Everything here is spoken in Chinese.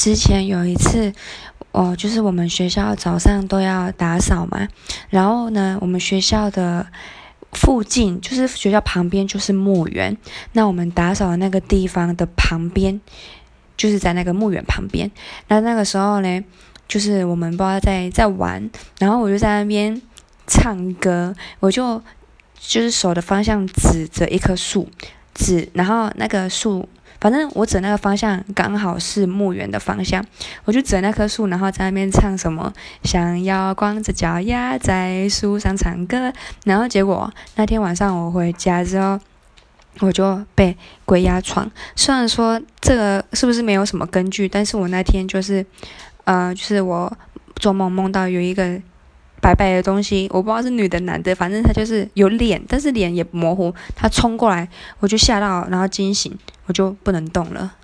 之前有一次，哦，就是我们学校早上都要打扫嘛，然后呢，我们学校的附近就是学校旁边就是墓园，那我们打扫的那个地方的旁边，就是在那个墓园旁边。那那个时候呢，就是我们不知道在在玩，然后我就在那边唱歌，我就就是手的方向指着一棵树，指，然后那个树。反正我指那个方向刚好是墓园的方向，我就指那棵树，然后在那边唱什么，想要光着脚丫在树上唱歌。然后结果那天晚上我回家之后，我就被鬼压床。虽然说这个是不是没有什么根据，但是我那天就是，呃，就是我做梦梦到有一个白白的东西，我不知道是女的男的，反正他就是有脸，但是脸也模糊。他冲过来，我就吓到，然后惊醒。我就不能动了。